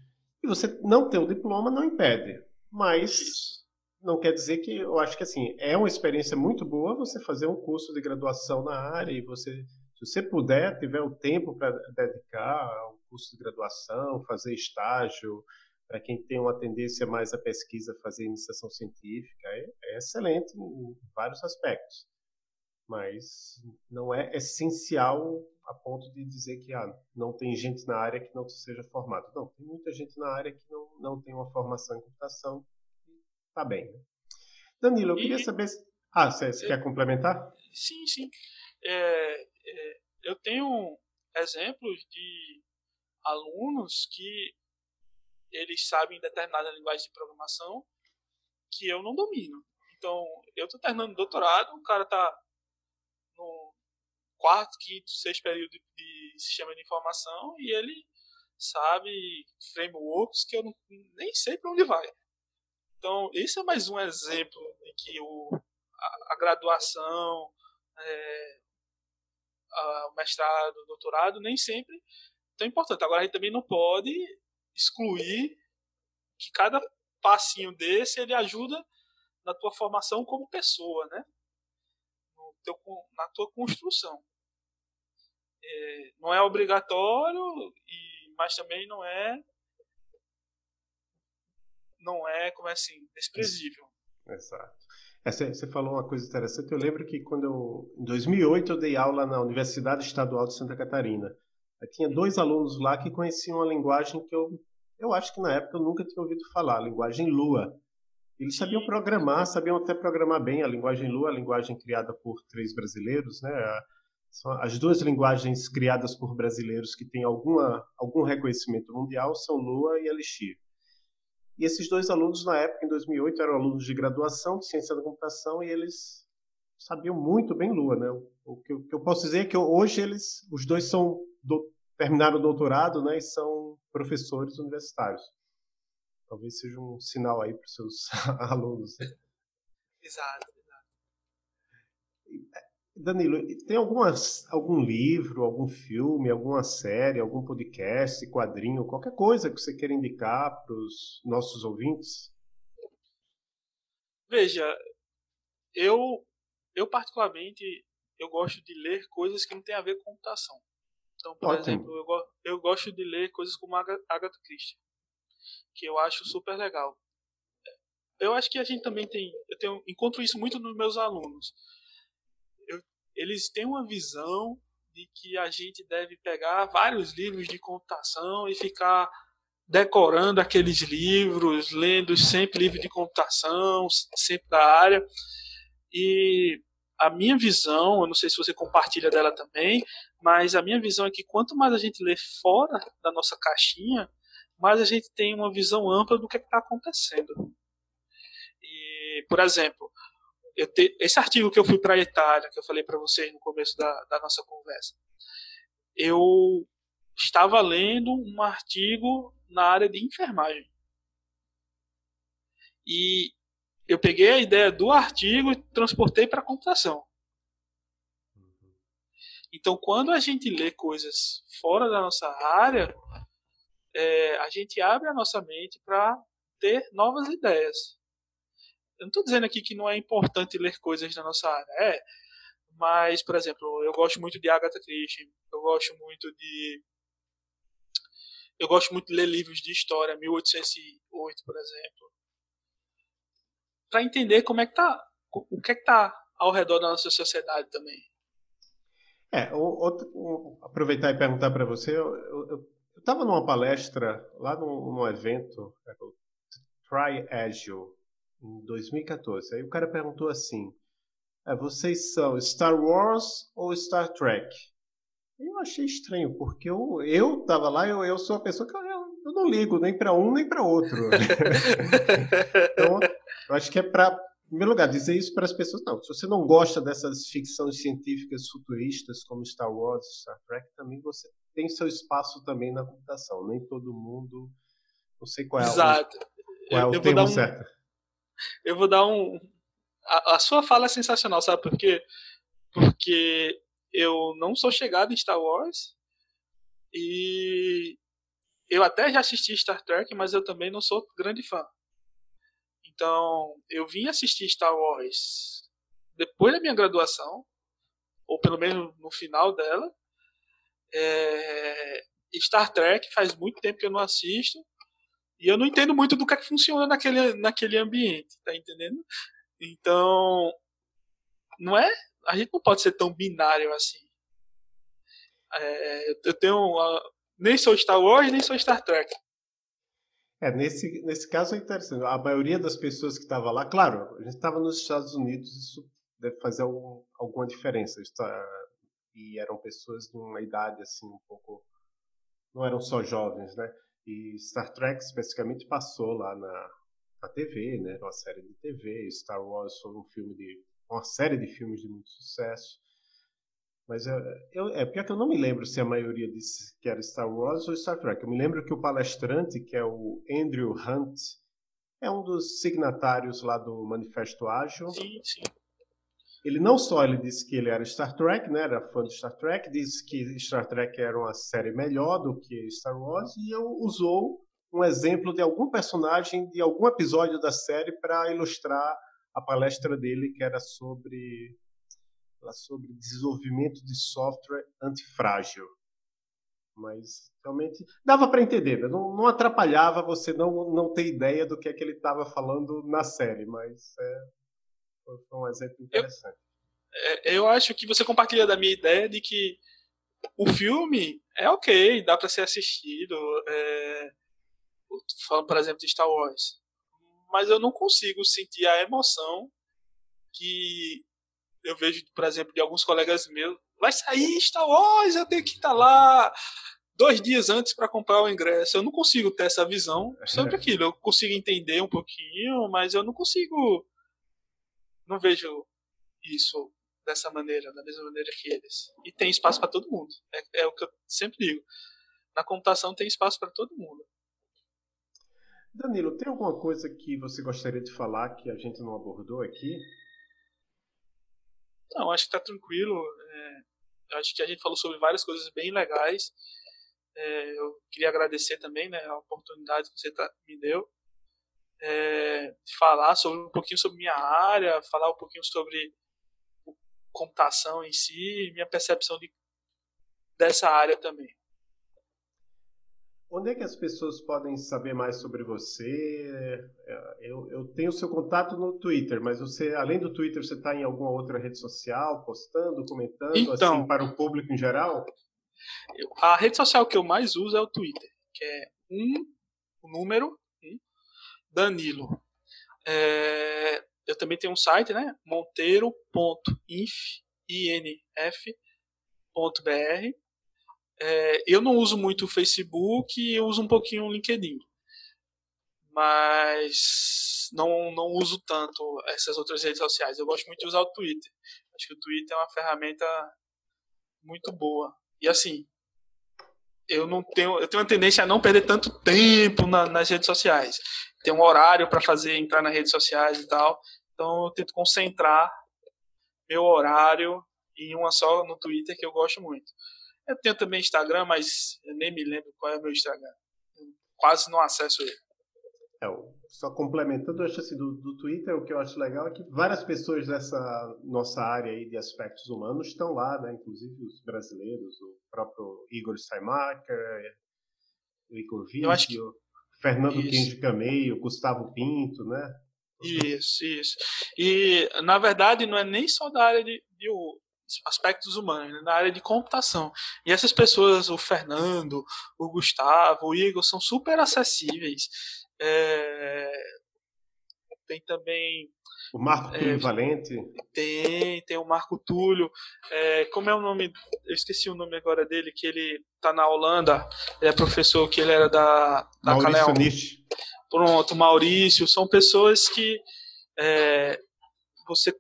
e você não ter o diploma não impede. Mas não quer dizer que eu acho que assim é uma experiência muito boa você fazer um curso de graduação na área e você se você puder tiver o tempo para dedicar ao curso de graduação fazer estágio para quem tem uma tendência mais à pesquisa fazer iniciação científica é, é excelente em vários aspectos mas não é essencial a ponto de dizer que ah, não tem gente na área que não seja formado. Não, tem muita gente na área que não, não tem uma formação em computação Tá bem. Né? Danilo, eu queria saber. Se... Ah, você, você quer complementar? Sim, sim. É, é, eu tenho exemplos de alunos que eles sabem determinada linguagem de programação que eu não domino. Então, eu estou terminando doutorado, o cara está quarto, quinto, sexto período de, sistema de informação e ele sabe frameworks que eu não, nem sei para onde vai. Então, esse é mais um exemplo de que o, a, a graduação, é, a, o mestrado, o doutorado, nem sempre tão importante. Agora, a gente também não pode excluir que cada passinho desse ele ajuda na tua formação como pessoa, né? Teu, na tua construção. É, não é obrigatório, e, mas também não é não é, como é assim, desprezível. Exato. É, você falou uma coisa interessante. Eu lembro que quando eu, em 2008 eu dei aula na Universidade Estadual de Santa Catarina. Eu tinha dois alunos lá que conheciam uma linguagem que eu, eu acho que na época eu nunca tinha ouvido falar, a linguagem Lua. Eles sabiam programar, sabiam até programar bem a linguagem Lua, a linguagem criada por três brasileiros, né? São as duas linguagens criadas por brasileiros que têm alguma, algum reconhecimento mundial são Lua e Elixir. E esses dois alunos, na época, em 2008, eram alunos de graduação de ciência da computação e eles sabiam muito bem Lua, né? O que, eu, que eu posso dizer é que hoje eles, os dois são do, terminaram o doutorado, né? E são professores universitários. Talvez seja um sinal aí para os seus alunos. Exato. Danilo, tem algumas, algum livro, algum filme, alguma série, algum podcast, quadrinho, qualquer coisa que você queira indicar para os nossos ouvintes? Veja, eu, eu particularmente, eu gosto de ler coisas que não têm a ver com computação. Então, por Ótimo. exemplo, eu, eu gosto de ler coisas como Agatha Christie, que eu acho super legal. Eu acho que a gente também tem, eu tenho, encontro isso muito nos meus alunos eles têm uma visão de que a gente deve pegar vários livros de computação e ficar decorando aqueles livros, lendo sempre livro de computação, sempre da área. E a minha visão, eu não sei se você compartilha dela também, mas a minha visão é que quanto mais a gente lê fora da nossa caixinha, mais a gente tem uma visão ampla do que é está acontecendo. E, por exemplo, te, esse artigo que eu fui para a Itália, que eu falei para vocês no começo da, da nossa conversa, eu estava lendo um artigo na área de enfermagem. E eu peguei a ideia do artigo e transportei para a computação. Então, quando a gente lê coisas fora da nossa área, é, a gente abre a nossa mente para ter novas ideias. Eu não estou dizendo aqui que não é importante ler coisas da nossa área, é, mas, por exemplo, eu gosto muito de Agatha Christie, eu gosto muito de. Eu gosto muito de ler livros de história, 1808, por exemplo para entender como é que tá, o que é que tá ao redor da nossa sociedade também. É, outro, aproveitar e perguntar para você, eu estava numa palestra lá num, num evento, é, Try Agile, em 2014. Aí o cara perguntou assim: é, vocês são Star Wars ou Star Trek? Eu achei estranho, porque eu, eu tava lá, eu, eu sou uma pessoa que eu, eu não ligo nem para um nem para outro. então, eu acho que é para, em primeiro lugar, dizer isso para as pessoas. Não, se você não gosta dessas ficções científicas futuristas como Star Wars, Star Trek, também você tem seu espaço também na computação. Nem todo mundo. Não sei qual é, Exato. O, qual é o termo um, certo. Eu vou dar um. A, a sua fala é sensacional, sabe por quê? Porque eu não sou chegado em Star Wars e eu até já assisti Star Trek, mas eu também não sou grande fã. Então, eu vim assistir Star Wars depois da minha graduação, ou pelo menos no final dela. É... Star Trek faz muito tempo que eu não assisto. E eu não entendo muito do que é que funciona naquele, naquele ambiente, tá entendendo? Então, não é. A gente não pode ser tão binário assim. É, eu tenho. Uma, nem sou Star Wars, nem sou Star Trek. É, nesse, nesse caso é interessante. A maioria das pessoas que estava lá, claro, a gente estava nos Estados Unidos, isso deve fazer algum, alguma diferença. E eram pessoas de uma idade assim um pouco. Não eram só jovens, né? E Star Trek especificamente passou lá na, na TV, né? Uma série de TV. Star Wars foi um filme de. uma série de filmes de muito sucesso. Mas eu, eu, é pior que eu não me lembro se a maioria disse que era Star Wars ou Star Trek. Eu me lembro que o palestrante, que é o Andrew Hunt, é um dos signatários lá do Manifesto Ágil. Sim, sim. Ele não só ele disse que ele era Star Trek, né, era fã de Star Trek, disse que Star Trek era uma série melhor do que Star Wars e usou um exemplo de algum personagem de algum episódio da série para ilustrar a palestra dele que era sobre sobre desenvolvimento de software antifrágil. Mas realmente dava para entender, né? não, não, atrapalhava você não, não ter ideia do que é que ele estava falando na série, mas é, foi um exemplo interessante. Eu, é, eu acho que você compartilha da minha ideia de que o filme é ok, dá para ser assistido. É, falando, por exemplo, de Star Wars. Mas eu não consigo sentir a emoção que eu vejo, por exemplo, de alguns colegas meus, vai sair Star Wars, eu tenho que estar lá dois dias antes para comprar o ingresso. Eu não consigo ter essa visão sobre aquilo. Eu consigo entender um pouquinho, mas eu não consigo. Não vejo isso dessa maneira, da mesma maneira que eles. E tem espaço para todo mundo. É, é, o que eu sempre digo. Na computação tem espaço para todo mundo. Danilo, tem alguma coisa que você gostaria de falar que a gente não abordou aqui? Não, acho que está tranquilo. É, acho que a gente falou sobre várias coisas bem legais. É, eu queria agradecer também né, a oportunidade que você tá, me deu é, falar sobre um pouquinho sobre minha área, falar um pouquinho sobre computação em si, minha percepção de, dessa área também. Onde é que as pessoas podem saber mais sobre você? É, eu, eu tenho seu contato no Twitter, mas você, além do Twitter, você está em alguma outra rede social, postando, comentando, então, assim, para o público em geral? A rede social que eu mais uso é o Twitter, que é um número um, Danilo. É, eu também tenho um site, né? monteiro.inf.br é, eu não uso muito o Facebook, eu uso um pouquinho o LinkedIn. mas não, não uso tanto essas outras redes sociais. Eu gosto muito de usar o Twitter. Acho que o Twitter é uma ferramenta muito boa. E assim, eu não tenho, eu tenho uma tendência a não perder tanto tempo na, nas redes sociais. Tem um horário para fazer entrar nas redes sociais e tal. Então eu tento concentrar meu horário em uma só no Twitter que eu gosto muito. Eu tenho também Instagram, mas eu nem me lembro qual é o meu Instagram. Eu quase não acesso ele. É, só complementando, eu acho assim, do, do Twitter, o que eu acho legal é que várias pessoas dessa nossa área aí de aspectos humanos estão lá, né? Inclusive os brasileiros, o próprio Igor Steinmacher, o Igor Vício, que... Fernando Kenji Camei, Gustavo Pinto, né? Isso, isso. E, na verdade, não é nem só da área de, de aspectos humanos, né? na área de computação. E essas pessoas, o Fernando, o Gustavo, o Igor, são super acessíveis. É... Tem também. O Marco Túlio é, Valente? Tem, tem o Marco Túlio. É, como é o nome? Eu esqueci o nome agora dele, que ele tá na Holanda. Ele é professor, que ele era da, da Maurício. Pronto, Maurício. São pessoas que é, você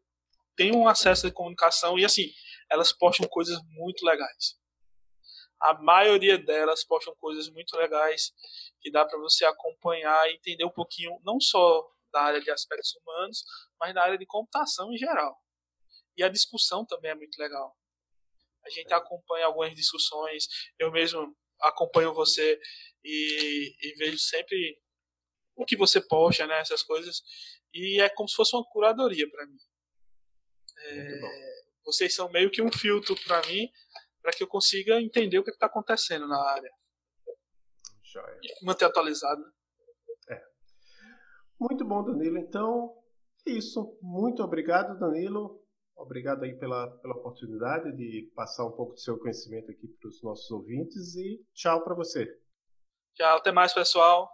tem um acesso à comunicação e assim, elas postam coisas muito legais. A maioria delas postam coisas muito legais que dá para você acompanhar e entender um pouquinho, não só da área de aspectos humanos, mas da área de computação em geral. E a discussão também é muito legal. A gente acompanha algumas discussões, eu mesmo acompanho você e, e vejo sempre o que você posta, né, essas coisas, e é como se fosse uma curadoria para mim. É, vocês são meio que um filtro para mim, para que eu consiga entender o que está acontecendo na área. Joia. E manter atualizado. Né? Muito bom, Danilo. Então, é isso. Muito obrigado, Danilo. Obrigado aí pela, pela oportunidade de passar um pouco do seu conhecimento aqui para os nossos ouvintes e tchau para você. Tchau, até mais, pessoal.